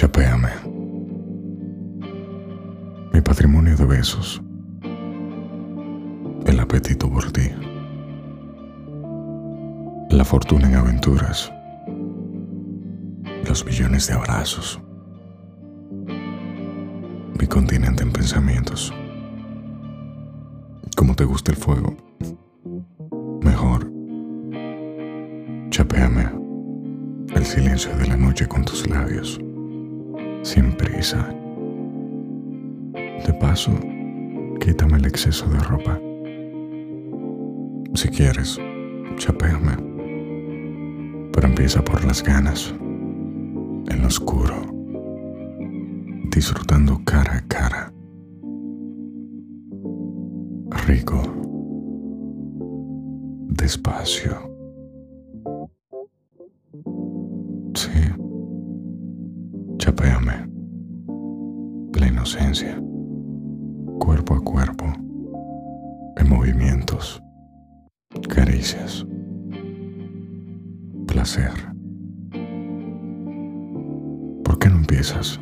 Chapéame. Mi patrimonio de besos. El apetito por ti. La fortuna en aventuras. Los billones de abrazos. Mi continente en pensamientos. Como te gusta el fuego. Mejor. Chapéame el silencio de la noche con tus labios sin prisa. De paso, quítame el exceso de ropa. Si quieres, chapéame. Pero empieza por las ganas, en lo oscuro, disfrutando cara a cara. Rico, despacio. Chapéame. La inocencia. Cuerpo a cuerpo. En movimientos. Caricias. Placer. ¿Por qué no empiezas?